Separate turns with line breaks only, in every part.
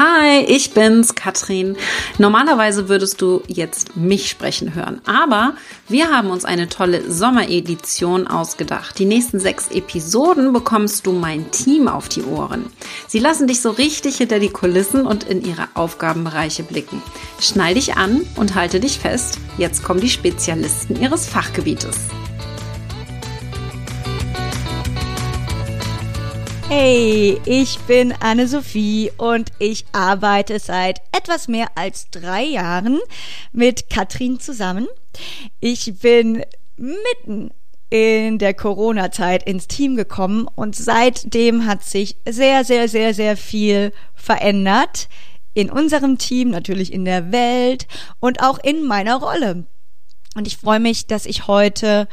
Hi, ich bin's, Katrin. Normalerweise würdest du jetzt mich sprechen hören, aber wir haben uns eine tolle Sommeredition ausgedacht. Die nächsten sechs Episoden bekommst du mein Team auf die Ohren. Sie lassen dich so richtig hinter die Kulissen und in ihre Aufgabenbereiche blicken. Schnall dich an und halte dich fest. Jetzt kommen die Spezialisten ihres Fachgebietes.
Hey, ich bin Anne-Sophie und ich arbeite seit etwas mehr als drei Jahren mit Katrin zusammen. Ich bin mitten in der Corona-Zeit ins Team gekommen und seitdem hat sich sehr, sehr, sehr, sehr viel verändert. In unserem Team, natürlich in der Welt und auch in meiner Rolle. Und ich freue mich, dass ich heute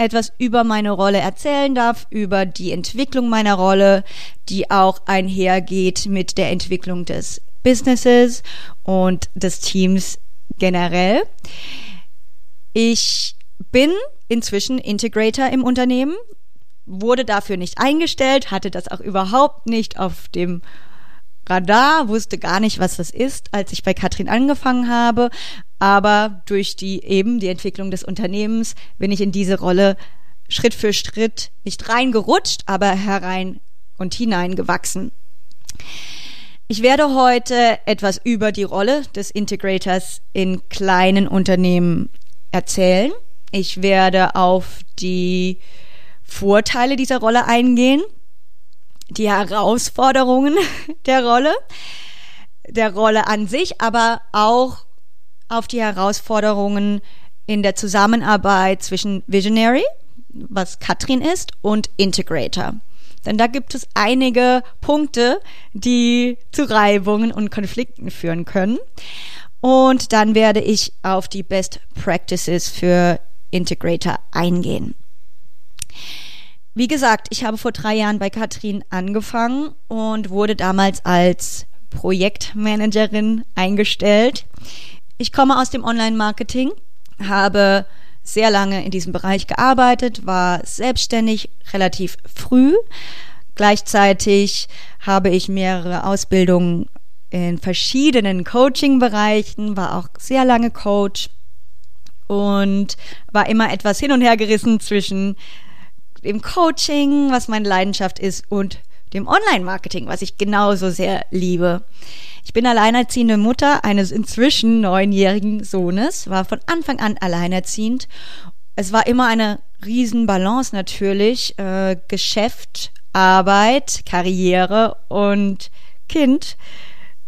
etwas über meine Rolle erzählen darf, über die Entwicklung meiner Rolle, die auch einhergeht mit der Entwicklung des Businesses und des Teams generell. Ich bin inzwischen Integrator im Unternehmen, wurde dafür nicht eingestellt, hatte das auch überhaupt nicht auf dem Radar, wusste gar nicht, was das ist, als ich bei Katrin angefangen habe. Aber durch die eben die Entwicklung des Unternehmens bin ich in diese Rolle Schritt für Schritt nicht reingerutscht, aber herein und hineingewachsen. Ich werde heute etwas über die Rolle des Integrators in kleinen Unternehmen erzählen. Ich werde auf die Vorteile dieser Rolle eingehen, die Herausforderungen der Rolle, der Rolle an sich, aber auch auf die Herausforderungen in der Zusammenarbeit zwischen Visionary, was Katrin ist, und Integrator. Denn da gibt es einige Punkte, die zu Reibungen und Konflikten führen können. Und dann werde ich auf die Best Practices für Integrator eingehen. Wie gesagt, ich habe vor drei Jahren bei Katrin angefangen und wurde damals als Projektmanagerin eingestellt. Ich komme aus dem Online-Marketing, habe sehr lange in diesem Bereich gearbeitet, war selbstständig relativ früh. Gleichzeitig habe ich mehrere Ausbildungen in verschiedenen Coaching-Bereichen, war auch sehr lange Coach und war immer etwas hin und her gerissen zwischen dem Coaching, was meine Leidenschaft ist, und dem Online-Marketing, was ich genauso sehr liebe. Ich bin alleinerziehende Mutter eines inzwischen neunjährigen Sohnes, war von Anfang an alleinerziehend. Es war immer eine Riesenbalance natürlich, äh, Geschäft, Arbeit, Karriere und Kind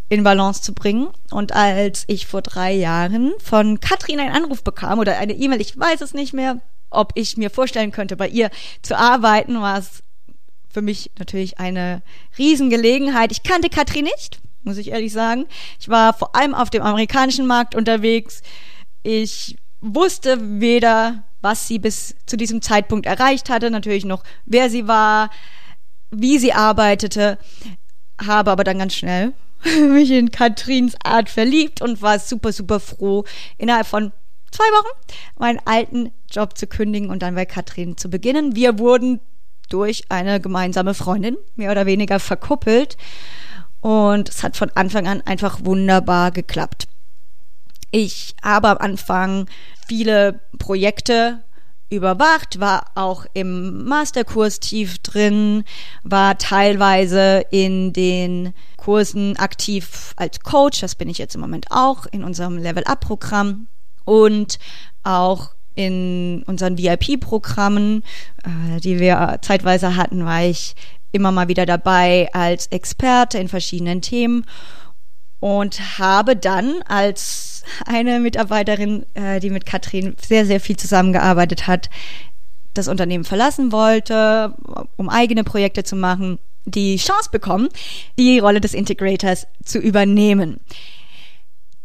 in Balance zu bringen. Und als ich vor drei Jahren von Katrin einen Anruf bekam oder eine E-Mail, ich weiß es nicht mehr, ob ich mir vorstellen könnte, bei ihr zu arbeiten, war es für mich natürlich eine Riesengelegenheit. Ich kannte Katrin nicht, muss ich ehrlich sagen. Ich war vor allem auf dem amerikanischen Markt unterwegs. Ich wusste weder, was sie bis zu diesem Zeitpunkt erreicht hatte, natürlich noch, wer sie war, wie sie arbeitete, habe aber dann ganz schnell mich in Katrins Art verliebt und war super, super froh, innerhalb von zwei Wochen meinen alten Job zu kündigen und dann bei Katrin zu beginnen. Wir wurden durch eine gemeinsame Freundin mehr oder weniger verkuppelt und es hat von Anfang an einfach wunderbar geklappt. Ich habe am Anfang viele Projekte überwacht, war auch im Masterkurs tief drin, war teilweise in den Kursen aktiv als Coach, das bin ich jetzt im Moment auch in unserem Level Up Programm und auch in unseren VIP-Programmen, äh, die wir zeitweise hatten, war ich immer mal wieder dabei als Experte in verschiedenen Themen und habe dann als eine Mitarbeiterin, äh, die mit Katrin sehr, sehr viel zusammengearbeitet hat, das Unternehmen verlassen wollte, um eigene Projekte zu machen, die Chance bekommen, die Rolle des Integrators zu übernehmen.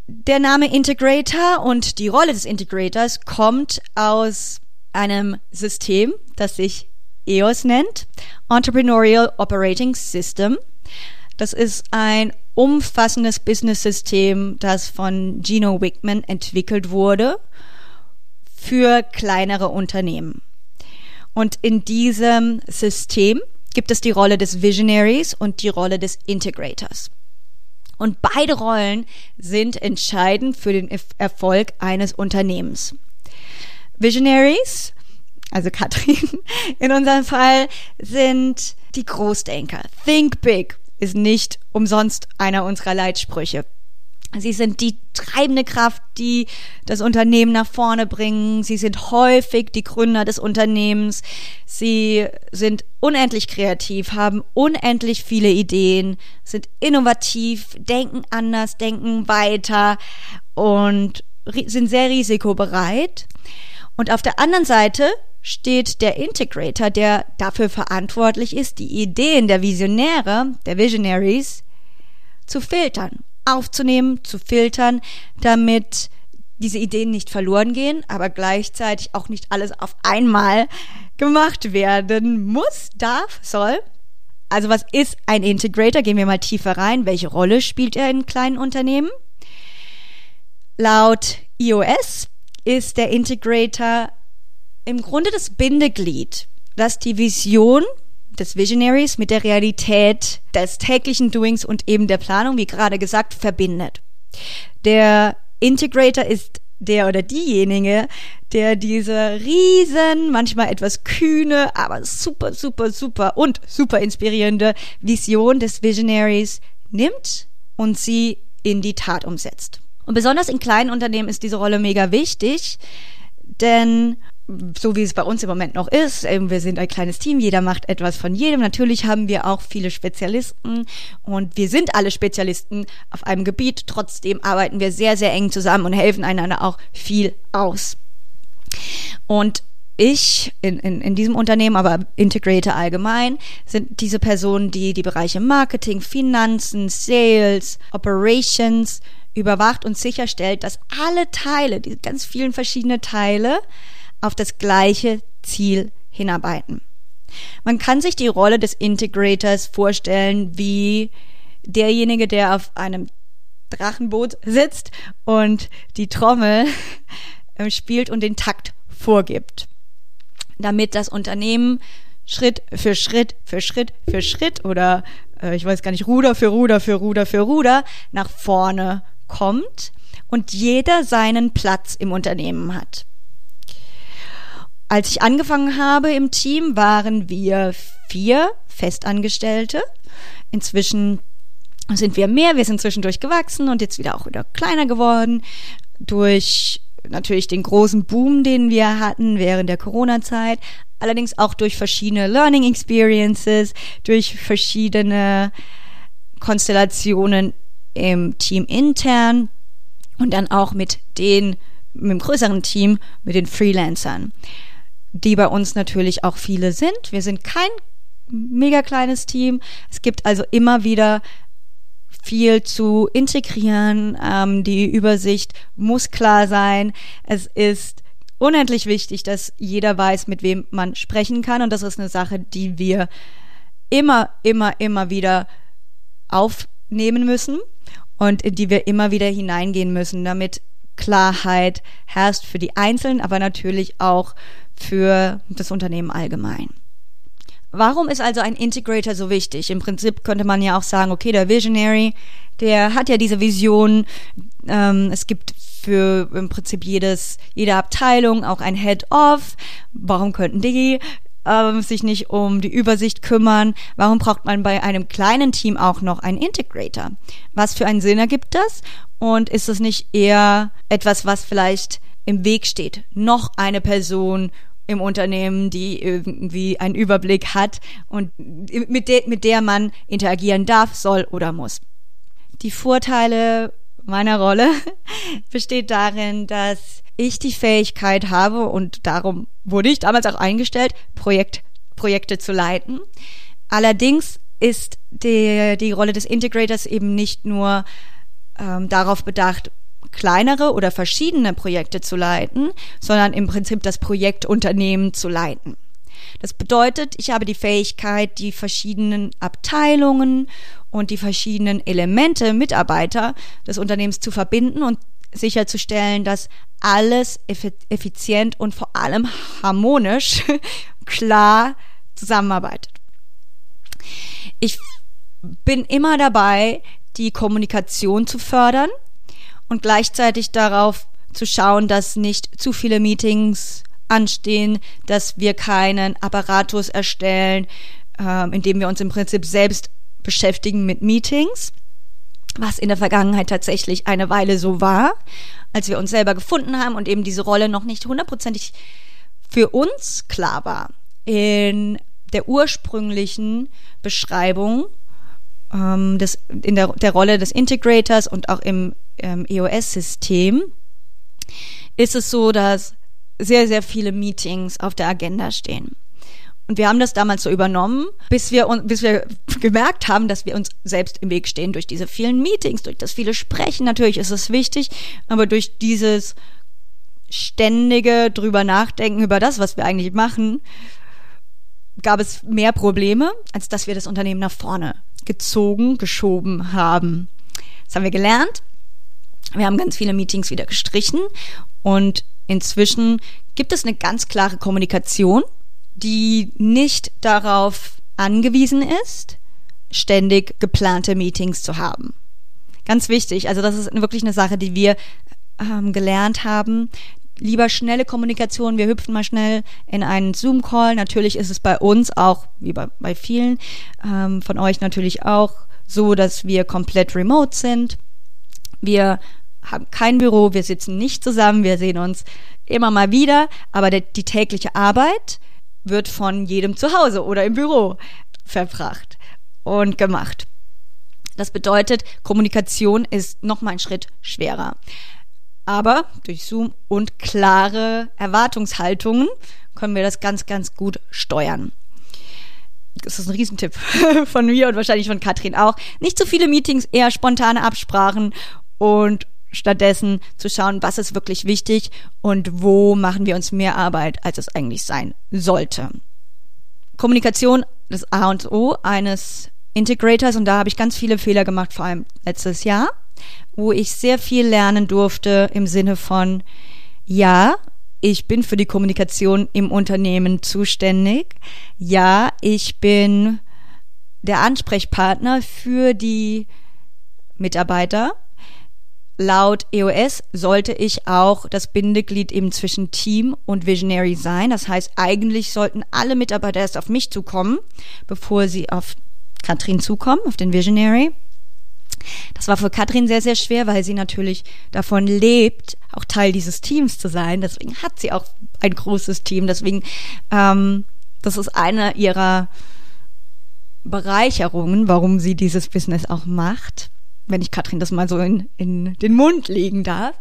Der Name Integrator und die Rolle des Integrators kommt aus einem System, das sich EOS nennt, Entrepreneurial Operating System. Das ist ein umfassendes Business-System, das von Gino Wickman entwickelt wurde für kleinere Unternehmen. Und in diesem System gibt es die Rolle des Visionaries und die Rolle des Integrators. Und beide Rollen sind entscheidend für den Erfolg eines Unternehmens. Visionaries, also Katrin in unserem Fall, sind die Großdenker. Think big ist nicht umsonst einer unserer Leitsprüche. Sie sind die treibende Kraft, die das Unternehmen nach vorne bringen. Sie sind häufig die Gründer des Unternehmens. Sie sind unendlich kreativ, haben unendlich viele Ideen, sind innovativ, denken anders, denken weiter und sind sehr risikobereit. Und auf der anderen Seite steht der Integrator, der dafür verantwortlich ist, die Ideen der Visionäre, der Visionaries, zu filtern aufzunehmen, zu filtern, damit diese Ideen nicht verloren gehen, aber gleichzeitig auch nicht alles auf einmal gemacht werden muss, darf, soll. Also was ist ein Integrator? Gehen wir mal tiefer rein. Welche Rolle spielt er in kleinen Unternehmen? Laut iOS ist der Integrator im Grunde das Bindeglied, das die Vision des Visionaries mit der Realität des täglichen Doings und eben der Planung, wie gerade gesagt, verbindet. Der Integrator ist der oder diejenige, der diese riesen, manchmal etwas kühne, aber super, super, super und super inspirierende Vision des Visionaries nimmt und sie in die Tat umsetzt. Und besonders in kleinen Unternehmen ist diese Rolle mega wichtig, denn so wie es bei uns im Moment noch ist. Wir sind ein kleines Team, jeder macht etwas von jedem. Natürlich haben wir auch viele Spezialisten und wir sind alle Spezialisten auf einem Gebiet. Trotzdem arbeiten wir sehr, sehr eng zusammen und helfen einander auch viel aus. Und ich in, in, in diesem Unternehmen, aber Integrator allgemein, sind diese Personen, die die Bereiche Marketing, Finanzen, Sales, Operations überwacht und sicherstellt, dass alle Teile, die ganz vielen verschiedene Teile, auf das gleiche Ziel hinarbeiten. Man kann sich die Rolle des Integrators vorstellen wie derjenige, der auf einem Drachenboot sitzt und die Trommel spielt und den Takt vorgibt, damit das Unternehmen Schritt für Schritt für Schritt für Schritt oder äh, ich weiß gar nicht, Ruder für Ruder für Ruder für Ruder nach vorne kommt und jeder seinen Platz im Unternehmen hat. Als ich angefangen habe im Team, waren wir vier Festangestellte. Inzwischen sind wir mehr, wir sind zwischendurch gewachsen und jetzt wieder auch wieder kleiner geworden durch natürlich den großen Boom, den wir hatten während der Corona-Zeit, allerdings auch durch verschiedene Learning Experiences, durch verschiedene Konstellationen im Team intern und dann auch mit den mit dem größeren Team, mit den Freelancern die bei uns natürlich auch viele sind. Wir sind kein mega kleines Team. Es gibt also immer wieder viel zu integrieren. Ähm, die Übersicht muss klar sein. Es ist unendlich wichtig, dass jeder weiß, mit wem man sprechen kann. Und das ist eine Sache, die wir immer, immer, immer wieder aufnehmen müssen und in die wir immer wieder hineingehen müssen, damit Klarheit herrscht für die Einzelnen, aber natürlich auch für das Unternehmen allgemein. Warum ist also ein Integrator so wichtig? Im Prinzip könnte man ja auch sagen, okay, der Visionary, der hat ja diese Vision. Ähm, es gibt für im Prinzip jedes, jede Abteilung auch ein Head-Off. Warum könnten die ähm, sich nicht um die Übersicht kümmern? Warum braucht man bei einem kleinen Team auch noch einen Integrator? Was für einen Sinn ergibt das? Und ist es nicht eher etwas, was vielleicht im Weg steht? Noch eine Person im Unternehmen, die irgendwie einen Überblick hat und mit, de mit der man interagieren darf, soll oder muss. Die Vorteile meiner Rolle besteht darin, dass ich die Fähigkeit habe und darum wurde ich damals auch eingestellt, Projekt, Projekte zu leiten. Allerdings ist die, die Rolle des Integrators eben nicht nur ähm, darauf bedacht, kleinere oder verschiedene Projekte zu leiten, sondern im Prinzip das Projektunternehmen zu leiten. Das bedeutet, ich habe die Fähigkeit, die verschiedenen Abteilungen und die verschiedenen Elemente, Mitarbeiter des Unternehmens zu verbinden und sicherzustellen, dass alles effizient und vor allem harmonisch klar zusammenarbeitet. Ich bin immer dabei, die Kommunikation zu fördern und gleichzeitig darauf zu schauen, dass nicht zu viele Meetings anstehen, dass wir keinen Apparatus erstellen, äh, indem wir uns im Prinzip selbst beschäftigen mit Meetings, was in der Vergangenheit tatsächlich eine Weile so war, als wir uns selber gefunden haben und eben diese Rolle noch nicht hundertprozentig für uns klar war. In der ursprünglichen Beschreibung ähm, des, in der, der Rolle des Integrators und auch im ähm, EOS-System ist es so, dass sehr, sehr viele Meetings auf der Agenda stehen. Und wir haben das damals so übernommen, bis wir, bis wir gemerkt haben, dass wir uns selbst im Weg stehen durch diese vielen Meetings, durch das viele Sprechen. Natürlich ist es wichtig, aber durch dieses ständige drüber nachdenken über das, was wir eigentlich machen, gab es mehr Probleme, als dass wir das Unternehmen nach vorne gezogen, geschoben haben. Das haben wir gelernt. Wir haben ganz viele Meetings wieder gestrichen und inzwischen gibt es eine ganz klare Kommunikation, die nicht darauf angewiesen ist, ständig geplante Meetings zu haben. Ganz wichtig. Also das ist wirklich eine Sache, die wir ähm, gelernt haben, lieber schnelle Kommunikation. Wir hüpfen mal schnell in einen Zoom-Call. Natürlich ist es bei uns auch, wie bei, bei vielen ähm, von euch natürlich auch, so, dass wir komplett remote sind. Wir haben kein Büro, wir sitzen nicht zusammen, wir sehen uns immer mal wieder, aber der, die tägliche Arbeit wird von jedem zu Hause oder im Büro verbracht und gemacht. Das bedeutet, Kommunikation ist noch mal ein Schritt schwerer. Aber durch Zoom und klare Erwartungshaltungen können wir das ganz, ganz gut steuern. Das ist ein Riesentipp von mir und wahrscheinlich von Katrin auch. Nicht zu viele Meetings, eher spontane Absprachen und stattdessen zu schauen, was ist wirklich wichtig und wo machen wir uns mehr Arbeit, als es eigentlich sein sollte. Kommunikation, das A und O eines Integrators und da habe ich ganz viele Fehler gemacht, vor allem letztes Jahr wo ich sehr viel lernen durfte im Sinne von, ja, ich bin für die Kommunikation im Unternehmen zuständig. Ja, ich bin der Ansprechpartner für die Mitarbeiter. Laut EOS sollte ich auch das Bindeglied eben zwischen Team und Visionary sein. Das heißt, eigentlich sollten alle Mitarbeiter erst auf mich zukommen, bevor sie auf Katrin zukommen, auf den Visionary. Das war für Katrin sehr, sehr schwer, weil sie natürlich davon lebt, auch Teil dieses Teams zu sein. Deswegen hat sie auch ein großes Team. Deswegen, ähm, das ist eine ihrer Bereicherungen, warum sie dieses Business auch macht. Wenn ich Katrin das mal so in, in den Mund legen darf.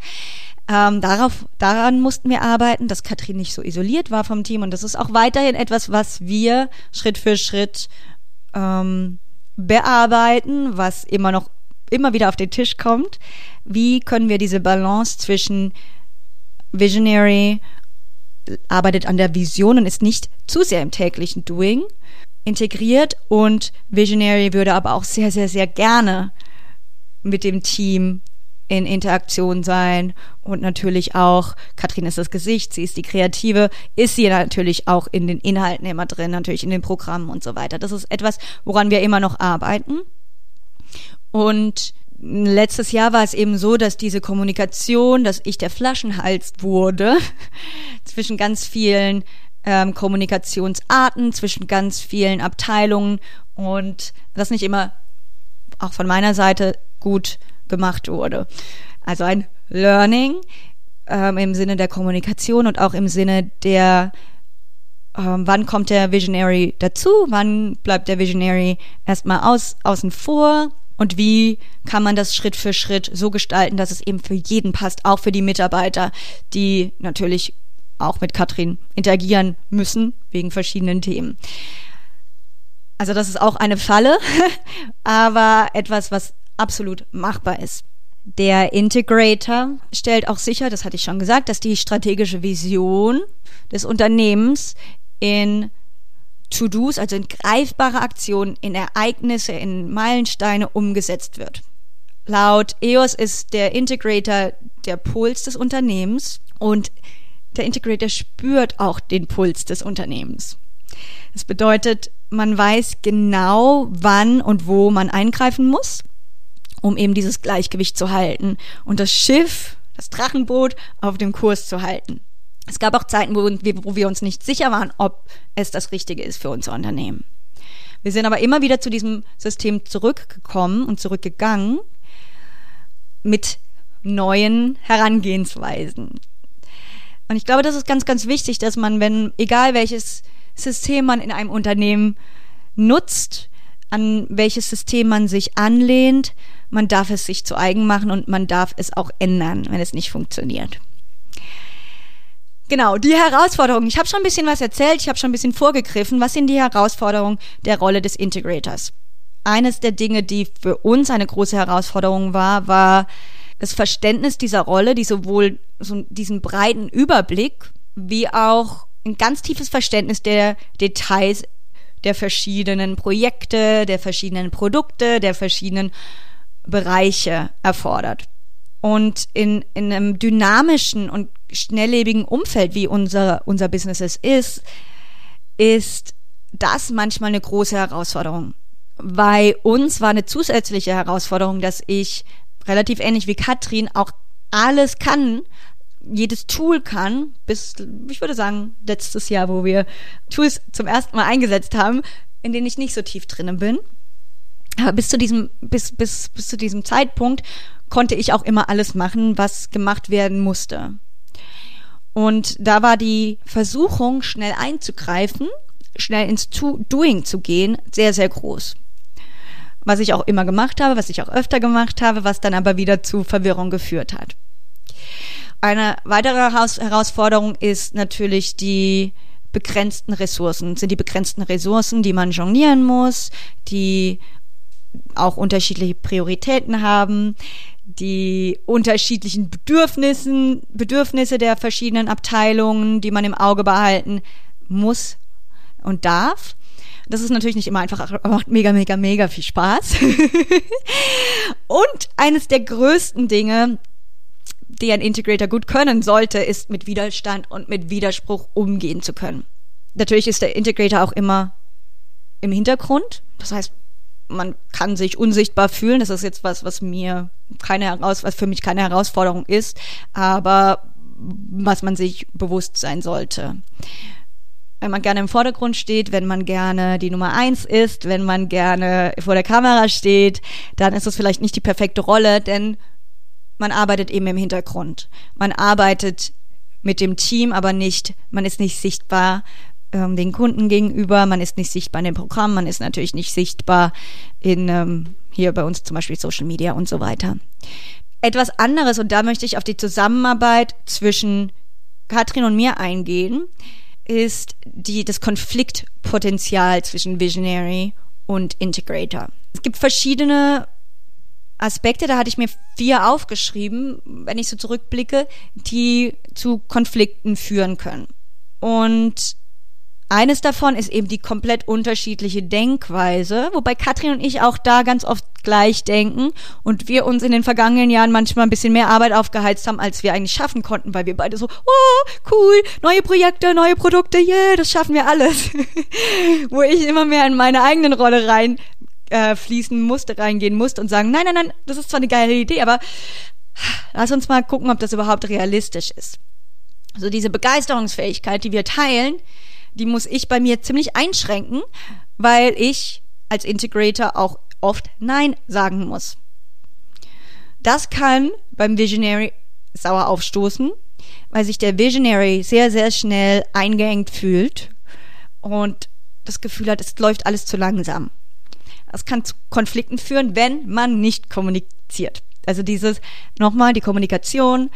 Ähm, darauf, daran mussten wir arbeiten, dass Katrin nicht so isoliert war vom Team. Und das ist auch weiterhin etwas, was wir Schritt für Schritt ähm, bearbeiten, was immer noch immer wieder auf den Tisch kommt. Wie können wir diese Balance zwischen Visionary, arbeitet an der Vision und ist nicht zu sehr im täglichen Doing, integriert und Visionary würde aber auch sehr, sehr, sehr gerne mit dem Team in Interaktion sein und natürlich auch, Katrin ist das Gesicht, sie ist die Kreative, ist sie natürlich auch in den Inhalten immer drin, natürlich in den Programmen und so weiter. Das ist etwas, woran wir immer noch arbeiten. Und letztes Jahr war es eben so, dass diese Kommunikation, dass ich der Flaschenhals wurde zwischen ganz vielen ähm, Kommunikationsarten, zwischen ganz vielen Abteilungen und das nicht immer auch von meiner Seite gut gemacht wurde. Also ein Learning ähm, im Sinne der Kommunikation und auch im Sinne der ähm, wann kommt der Visionary dazu, wann bleibt der Visionary erstmal aus, außen vor, und wie kann man das Schritt für Schritt so gestalten, dass es eben für jeden passt, auch für die Mitarbeiter, die natürlich auch mit Katrin interagieren müssen wegen verschiedenen Themen. Also das ist auch eine Falle, aber etwas, was absolut machbar ist. Der Integrator stellt auch sicher, das hatte ich schon gesagt, dass die strategische Vision des Unternehmens in To-Dos, also in greifbare Aktionen, in Ereignisse, in Meilensteine umgesetzt wird. Laut EOS ist der Integrator der Puls des Unternehmens und der Integrator spürt auch den Puls des Unternehmens. Das bedeutet, man weiß genau, wann und wo man eingreifen muss um eben dieses Gleichgewicht zu halten und das Schiff, das Drachenboot auf dem Kurs zu halten. Es gab auch Zeiten, wo wir, wo wir uns nicht sicher waren, ob es das Richtige ist für unser Unternehmen. Wir sind aber immer wieder zu diesem System zurückgekommen und zurückgegangen mit neuen Herangehensweisen. Und ich glaube, das ist ganz, ganz wichtig, dass man, wenn, egal welches System man in einem Unternehmen nutzt, an welches System man sich anlehnt, man darf es sich zu eigen machen und man darf es auch ändern, wenn es nicht funktioniert. Genau, die Herausforderungen. Ich habe schon ein bisschen was erzählt, ich habe schon ein bisschen vorgegriffen. Was sind die Herausforderungen der Rolle des Integrators? Eines der Dinge, die für uns eine große Herausforderung war, war das Verständnis dieser Rolle, die sowohl so diesen breiten Überblick wie auch ein ganz tiefes Verständnis der Details der verschiedenen Projekte, der verschiedenen Produkte, der verschiedenen Bereiche erfordert. Und in, in einem dynamischen und schnelllebigen Umfeld, wie unser, unser Business es ist, ist das manchmal eine große Herausforderung. Bei uns war eine zusätzliche Herausforderung, dass ich relativ ähnlich wie Katrin auch alles kann, jedes Tool kann, bis, ich würde sagen, letztes Jahr, wo wir Tools zum ersten Mal eingesetzt haben, in denen ich nicht so tief drinnen bin. Aber bis zu diesem, bis, bis, bis zu diesem Zeitpunkt konnte ich auch immer alles machen, was gemacht werden musste. Und da war die Versuchung, schnell einzugreifen, schnell ins Doing zu gehen, sehr, sehr groß. Was ich auch immer gemacht habe, was ich auch öfter gemacht habe, was dann aber wieder zu Verwirrung geführt hat. Eine weitere Herausforderung ist natürlich die begrenzten Ressourcen, sind die begrenzten Ressourcen, die man jonglieren muss, die auch unterschiedliche Prioritäten haben, die unterschiedlichen Bedürfnissen, Bedürfnisse der verschiedenen Abteilungen, die man im Auge behalten muss und darf. Das ist natürlich nicht immer einfach, aber macht mega, mega, mega viel Spaß. und eines der größten Dinge, die ein Integrator gut können sollte, ist mit Widerstand und mit Widerspruch umgehen zu können. Natürlich ist der Integrator auch immer im Hintergrund. Das heißt, man kann sich unsichtbar fühlen. Das ist jetzt was, was mir keine heraus, was für mich keine Herausforderung ist, aber was man sich bewusst sein sollte. Wenn man gerne im Vordergrund steht, wenn man gerne die Nummer eins ist, wenn man gerne vor der Kamera steht, dann ist das vielleicht nicht die perfekte Rolle, denn man arbeitet eben im Hintergrund. Man arbeitet mit dem Team, aber nicht, man ist nicht sichtbar ähm, den Kunden gegenüber, man ist nicht sichtbar in dem Programm, man ist natürlich nicht sichtbar in ähm, hier bei uns zum Beispiel Social Media und so weiter. Etwas anderes, und da möchte ich auf die Zusammenarbeit zwischen Katrin und mir eingehen, ist die, das Konfliktpotenzial zwischen Visionary und Integrator. Es gibt verschiedene Aspekte, da hatte ich mir vier aufgeschrieben, wenn ich so zurückblicke, die zu Konflikten führen können. Und eines davon ist eben die komplett unterschiedliche Denkweise, wobei Katrin und ich auch da ganz oft gleich denken und wir uns in den vergangenen Jahren manchmal ein bisschen mehr Arbeit aufgeheizt haben, als wir eigentlich schaffen konnten, weil wir beide so, oh, cool, neue Projekte, neue Produkte, yeah, das schaffen wir alles. Wo ich immer mehr in meine eigenen Rolle rein äh, fließen musste, reingehen musste und sagen, nein, nein, nein, das ist zwar eine geile Idee, aber lass uns mal gucken, ob das überhaupt realistisch ist. Also diese Begeisterungsfähigkeit, die wir teilen, die muss ich bei mir ziemlich einschränken, weil ich als Integrator auch oft Nein sagen muss. Das kann beim Visionary sauer aufstoßen, weil sich der Visionary sehr, sehr schnell eingeengt fühlt und das Gefühl hat, es läuft alles zu langsam. Das kann zu Konflikten führen, wenn man nicht kommuniziert. Also dieses, nochmal, die Kommunikation,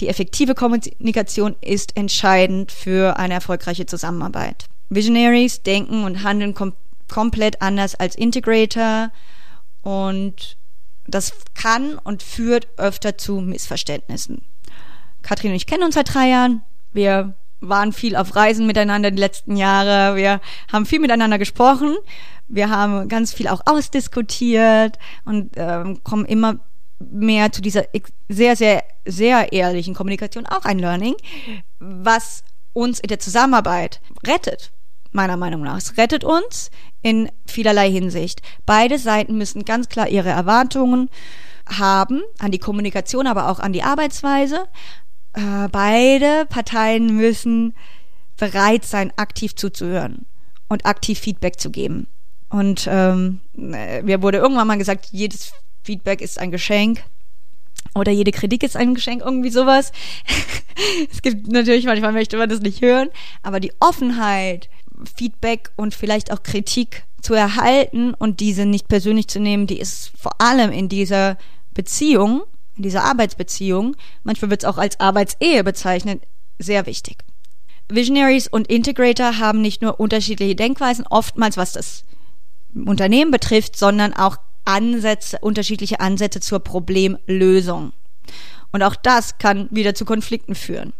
die effektive Kommunikation ist entscheidend für eine erfolgreiche Zusammenarbeit. Visionaries denken und handeln kom komplett anders als Integrator und das kann und führt öfter zu Missverständnissen. Katrin und ich kennen uns seit drei Jahren. Wir waren viel auf Reisen miteinander die letzten Jahre. Wir haben viel miteinander gesprochen. Wir haben ganz viel auch ausdiskutiert und ähm, kommen immer mehr zu dieser sehr, sehr, sehr ehrlichen Kommunikation auch ein Learning, was uns in der Zusammenarbeit rettet, meiner Meinung nach. Es rettet uns in vielerlei Hinsicht. Beide Seiten müssen ganz klar ihre Erwartungen haben an die Kommunikation, aber auch an die Arbeitsweise. Äh, beide Parteien müssen bereit sein, aktiv zuzuhören und aktiv Feedback zu geben. Und ähm, äh, mir wurde irgendwann mal gesagt, jedes Feedback ist ein Geschenk oder jede Kritik ist ein Geschenk, irgendwie sowas. es gibt natürlich manchmal möchte man das nicht hören, aber die Offenheit, Feedback und vielleicht auch Kritik zu erhalten und diese nicht persönlich zu nehmen, die ist vor allem in dieser Beziehung, in dieser Arbeitsbeziehung, manchmal wird es auch als Arbeitsehe bezeichnet, sehr wichtig. Visionaries und Integrator haben nicht nur unterschiedliche Denkweisen, oftmals was das Unternehmen betrifft, sondern auch Ansätze, unterschiedliche Ansätze zur Problemlösung. Und auch das kann wieder zu Konflikten führen,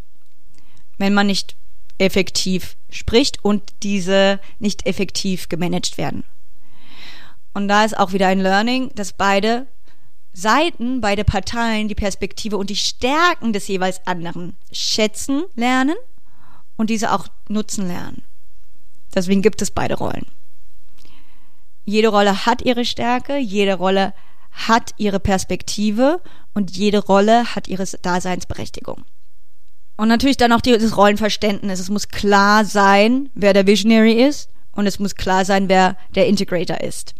wenn man nicht effektiv spricht und diese nicht effektiv gemanagt werden. Und da ist auch wieder ein Learning, dass beide Seiten, beide Parteien die Perspektive und die Stärken des jeweils anderen schätzen lernen und diese auch nutzen lernen. Deswegen gibt es beide Rollen. Jede Rolle hat ihre Stärke, jede Rolle hat ihre Perspektive und jede Rolle hat ihre Daseinsberechtigung. Und natürlich dann auch dieses Rollenverständnis. Es muss klar sein, wer der Visionary ist und es muss klar sein, wer der Integrator ist.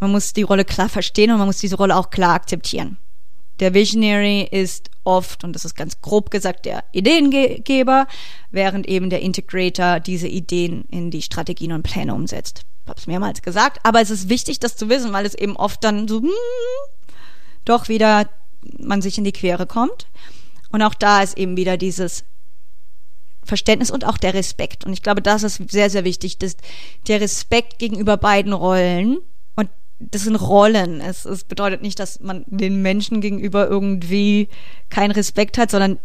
Man muss die Rolle klar verstehen und man muss diese Rolle auch klar akzeptieren. Der Visionary ist oft, und das ist ganz grob gesagt, der Ideengeber, während eben der Integrator diese Ideen in die Strategien und Pläne umsetzt. Habe es mehrmals gesagt, aber es ist wichtig, das zu wissen, weil es eben oft dann so hm, doch wieder man sich in die Quere kommt. Und auch da ist eben wieder dieses Verständnis und auch der Respekt. Und ich glaube, das ist sehr, sehr wichtig, dass der Respekt gegenüber beiden Rollen das sind Rollen. Es, es bedeutet nicht, dass man den Menschen gegenüber irgendwie keinen Respekt hat, sondern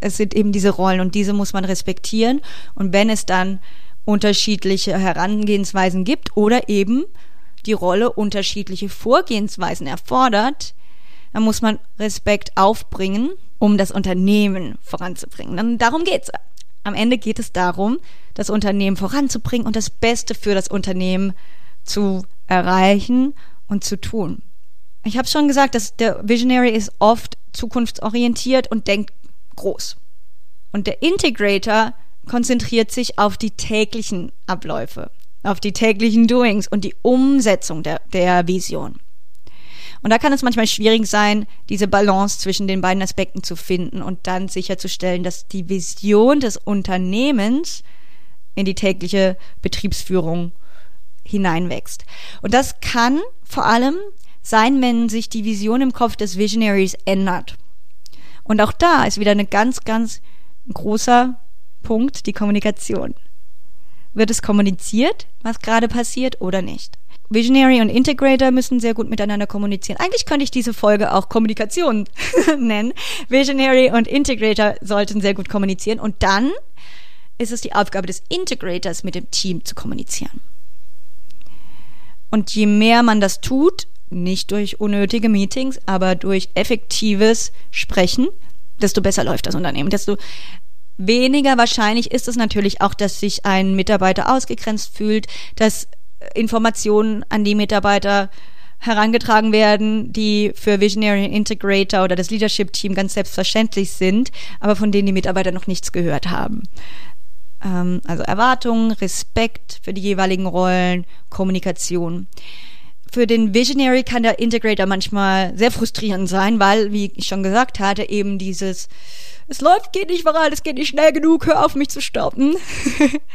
es sind eben diese Rollen und diese muss man respektieren. Und wenn es dann unterschiedliche Herangehensweisen gibt oder eben die Rolle unterschiedliche Vorgehensweisen erfordert, dann muss man Respekt aufbringen, um das Unternehmen voranzubringen. Und darum geht's. Am Ende geht es darum, das Unternehmen voranzubringen und das Beste für das Unternehmen zu erreichen und zu tun. Ich habe schon gesagt, dass der Visionary ist oft zukunftsorientiert und denkt groß. Und der Integrator konzentriert sich auf die täglichen Abläufe, auf die täglichen Doings und die Umsetzung der, der Vision. Und da kann es manchmal schwierig sein, diese Balance zwischen den beiden Aspekten zu finden und dann sicherzustellen, dass die Vision des Unternehmens in die tägliche Betriebsführung hineinwächst. Und das kann vor allem sein, wenn sich die Vision im Kopf des Visionaries ändert. Und auch da ist wieder ein ganz, ganz großer Punkt, die Kommunikation. Wird es kommuniziert, was gerade passiert oder nicht? Visionary und Integrator müssen sehr gut miteinander kommunizieren. Eigentlich könnte ich diese Folge auch Kommunikation nennen. Visionary und Integrator sollten sehr gut kommunizieren und dann ist es die Aufgabe des Integrators, mit dem Team zu kommunizieren. Und je mehr man das tut, nicht durch unnötige Meetings, aber durch effektives Sprechen, desto besser läuft das Unternehmen, desto weniger wahrscheinlich ist es natürlich auch, dass sich ein Mitarbeiter ausgegrenzt fühlt, dass Informationen an die Mitarbeiter herangetragen werden, die für Visionary Integrator oder das Leadership Team ganz selbstverständlich sind, aber von denen die Mitarbeiter noch nichts gehört haben. Ähm, also Erwartungen, Respekt für die jeweiligen Rollen, Kommunikation. Für den Visionary kann der Integrator manchmal sehr frustrierend sein, weil, wie ich schon gesagt hatte, eben dieses es läuft, geht nicht voran, es geht nicht schnell genug, hör auf mich zu stoppen,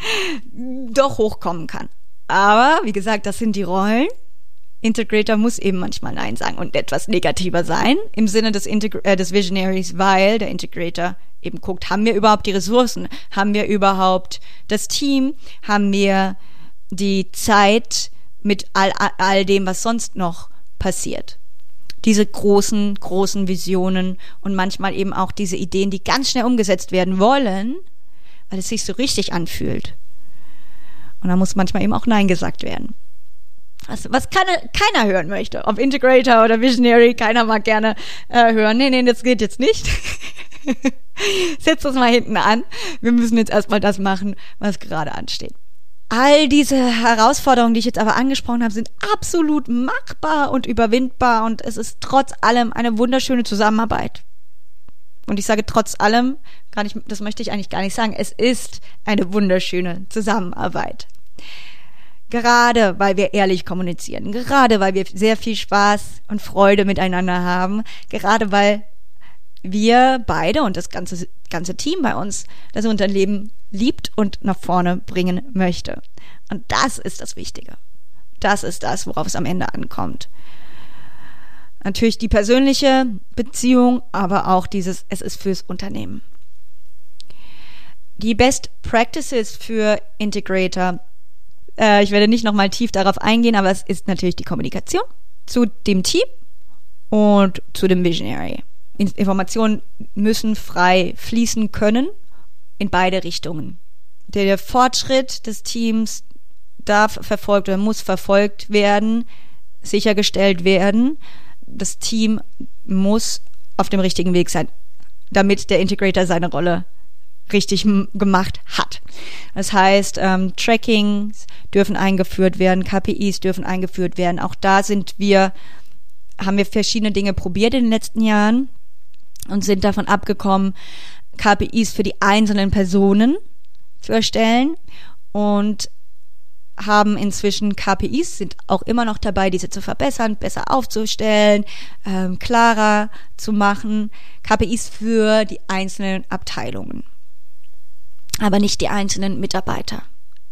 doch hochkommen kann. Aber, wie gesagt, das sind die Rollen. Integrator muss eben manchmal Nein sagen und etwas negativer sein im Sinne des, Integ äh, des Visionaries, weil der Integrator eben guckt, haben wir überhaupt die Ressourcen? Haben wir überhaupt das Team? Haben wir die Zeit mit all, all dem, was sonst noch passiert? Diese großen, großen Visionen und manchmal eben auch diese Ideen, die ganz schnell umgesetzt werden wollen, weil es sich so richtig anfühlt. Und da muss manchmal eben auch Nein gesagt werden. Was, was keine, keiner hören möchte. Ob Integrator oder Visionary, keiner mag gerne äh, hören. Nee, nee, das geht jetzt nicht. Setz das mal hinten an. Wir müssen jetzt erstmal das machen, was gerade ansteht. All diese Herausforderungen, die ich jetzt aber angesprochen habe, sind absolut machbar und überwindbar und es ist trotz allem eine wunderschöne Zusammenarbeit. Und ich sage trotz allem, gar nicht, das möchte ich eigentlich gar nicht sagen, es ist eine wunderschöne Zusammenarbeit. Gerade weil wir ehrlich kommunizieren, gerade weil wir sehr viel Spaß und Freude miteinander haben, gerade weil wir beide und das ganze, ganze Team bei uns das Unternehmen liebt und nach vorne bringen möchte. Und das ist das Wichtige. Das ist das, worauf es am Ende ankommt. Natürlich die persönliche Beziehung, aber auch dieses, es ist fürs Unternehmen. Die Best Practices für Integrator. Äh, ich werde nicht nochmal tief darauf eingehen, aber es ist natürlich die Kommunikation zu dem Team und zu dem Visionary. Informationen müssen frei fließen können in beide Richtungen. Der Fortschritt des Teams darf verfolgt oder muss verfolgt werden, sichergestellt werden. Das Team muss auf dem richtigen Weg sein, damit der Integrator seine Rolle richtig gemacht hat. Das heißt, ähm, Trackings dürfen eingeführt werden, KPIs dürfen eingeführt werden. Auch da sind wir, haben wir verschiedene Dinge probiert in den letzten Jahren und sind davon abgekommen, KPIs für die einzelnen Personen zu erstellen und haben inzwischen KPIs, sind auch immer noch dabei, diese zu verbessern, besser aufzustellen, ähm, klarer zu machen. KPIs für die einzelnen Abteilungen, aber nicht die einzelnen Mitarbeiter.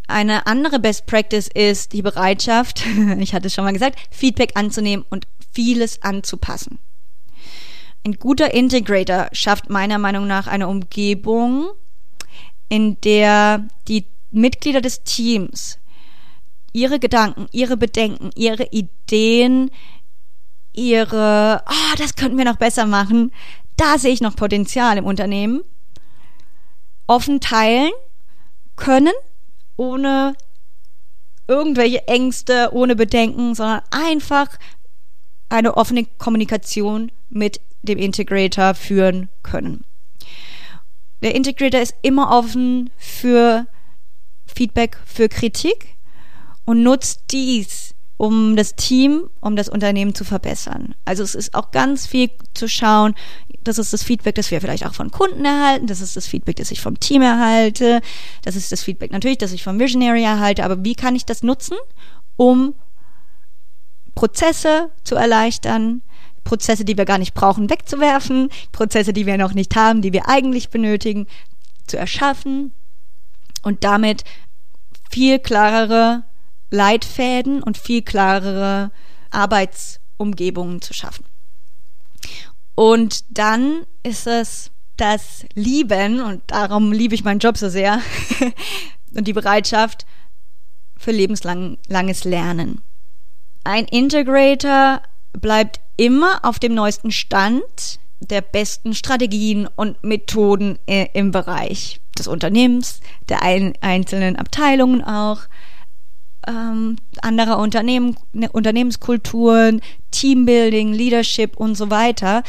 Eine andere Best Practice ist die Bereitschaft, ich hatte es schon mal gesagt, Feedback anzunehmen und vieles anzupassen. Ein guter Integrator schafft meiner Meinung nach eine Umgebung, in der die Mitglieder des Teams ihre Gedanken, ihre Bedenken, ihre Ideen, ihre, oh, das könnten wir noch besser machen, da sehe ich noch Potenzial im Unternehmen, offen teilen können, ohne irgendwelche Ängste, ohne Bedenken, sondern einfach eine offene Kommunikation mit dem Integrator führen können. Der Integrator ist immer offen für Feedback, für Kritik und nutzt dies, um das Team, um das Unternehmen zu verbessern. Also es ist auch ganz viel zu schauen, das ist das Feedback, das wir vielleicht auch von Kunden erhalten, das ist das Feedback, das ich vom Team erhalte, das ist das Feedback natürlich, das ich vom Visionary erhalte, aber wie kann ich das nutzen, um Prozesse zu erleichtern, Prozesse, die wir gar nicht brauchen, wegzuwerfen, Prozesse, die wir noch nicht haben, die wir eigentlich benötigen, zu erschaffen und damit viel klarere Leitfäden und viel klarere Arbeitsumgebungen zu schaffen. Und dann ist es das Lieben, und darum liebe ich meinen Job so sehr, und die Bereitschaft für lebenslanges Lernen. Ein Integrator bleibt immer auf dem neuesten Stand der besten Strategien und Methoden im Bereich des Unternehmens, der ein, einzelnen Abteilungen auch, ähm, anderer Unternehmen, ne, Unternehmenskulturen, Teambuilding, Leadership und so weiter.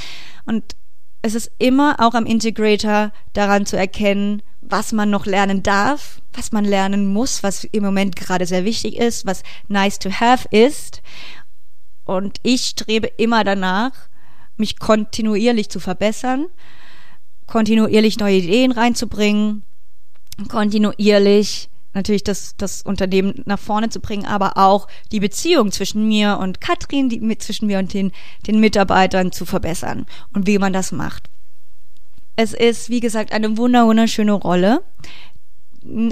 Und es ist immer auch am Integrator daran zu erkennen, was man noch lernen darf, was man lernen muss, was im Moment gerade sehr wichtig ist, was nice to have ist und ich strebe immer danach, mich kontinuierlich zu verbessern, kontinuierlich neue Ideen reinzubringen, kontinuierlich natürlich das, das Unternehmen nach vorne zu bringen, aber auch die Beziehung zwischen mir und Katrin, die mit zwischen mir und den, den Mitarbeitern zu verbessern und wie man das macht. Es ist, wie gesagt, eine wunderschöne Rolle,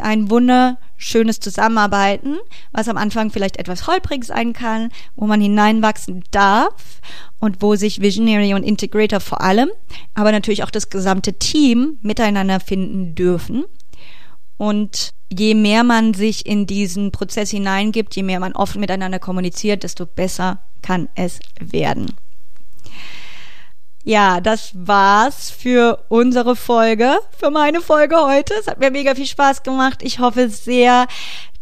ein wunderschönes Zusammenarbeiten, was am Anfang vielleicht etwas holprig sein kann, wo man hineinwachsen darf und wo sich Visionary und Integrator vor allem, aber natürlich auch das gesamte Team miteinander finden dürfen. Und je mehr man sich in diesen Prozess hineingibt, je mehr man offen miteinander kommuniziert, desto besser kann es werden. Ja, das war's für unsere Folge, für meine Folge heute. Es hat mir mega viel Spaß gemacht. Ich hoffe sehr,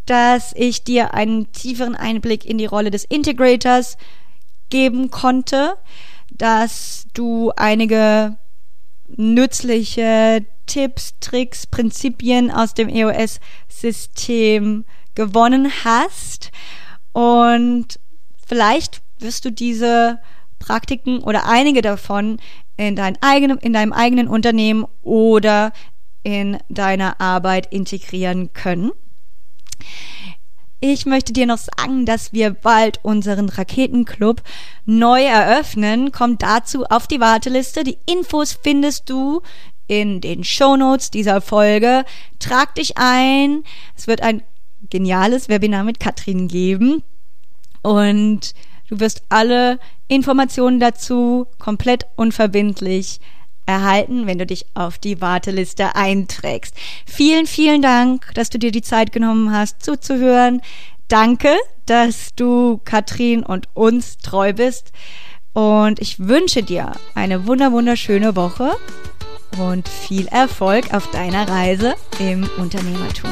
dass ich dir einen tieferen Einblick in die Rolle des Integrators geben konnte, dass du einige nützliche Tipps, Tricks, Prinzipien aus dem EOS-System gewonnen hast. Und vielleicht wirst du diese Praktiken oder einige davon in, dein eigenen, in deinem eigenen Unternehmen oder in deiner Arbeit integrieren können. Ich möchte dir noch sagen, dass wir bald unseren Raketenclub neu eröffnen. Komm dazu auf die Warteliste. Die Infos findest du in den Shownotes dieser Folge. Trag dich ein. Es wird ein geniales Webinar mit Katrin geben. Und du wirst alle Informationen dazu komplett unverbindlich erhalten, wenn du dich auf die Warteliste einträgst. Vielen, vielen Dank, dass du dir die Zeit genommen hast, zuzuhören. Danke, dass du Katrin und uns treu bist. Und ich wünsche dir eine wunder wunderschöne Woche und viel Erfolg auf deiner Reise im Unternehmertum.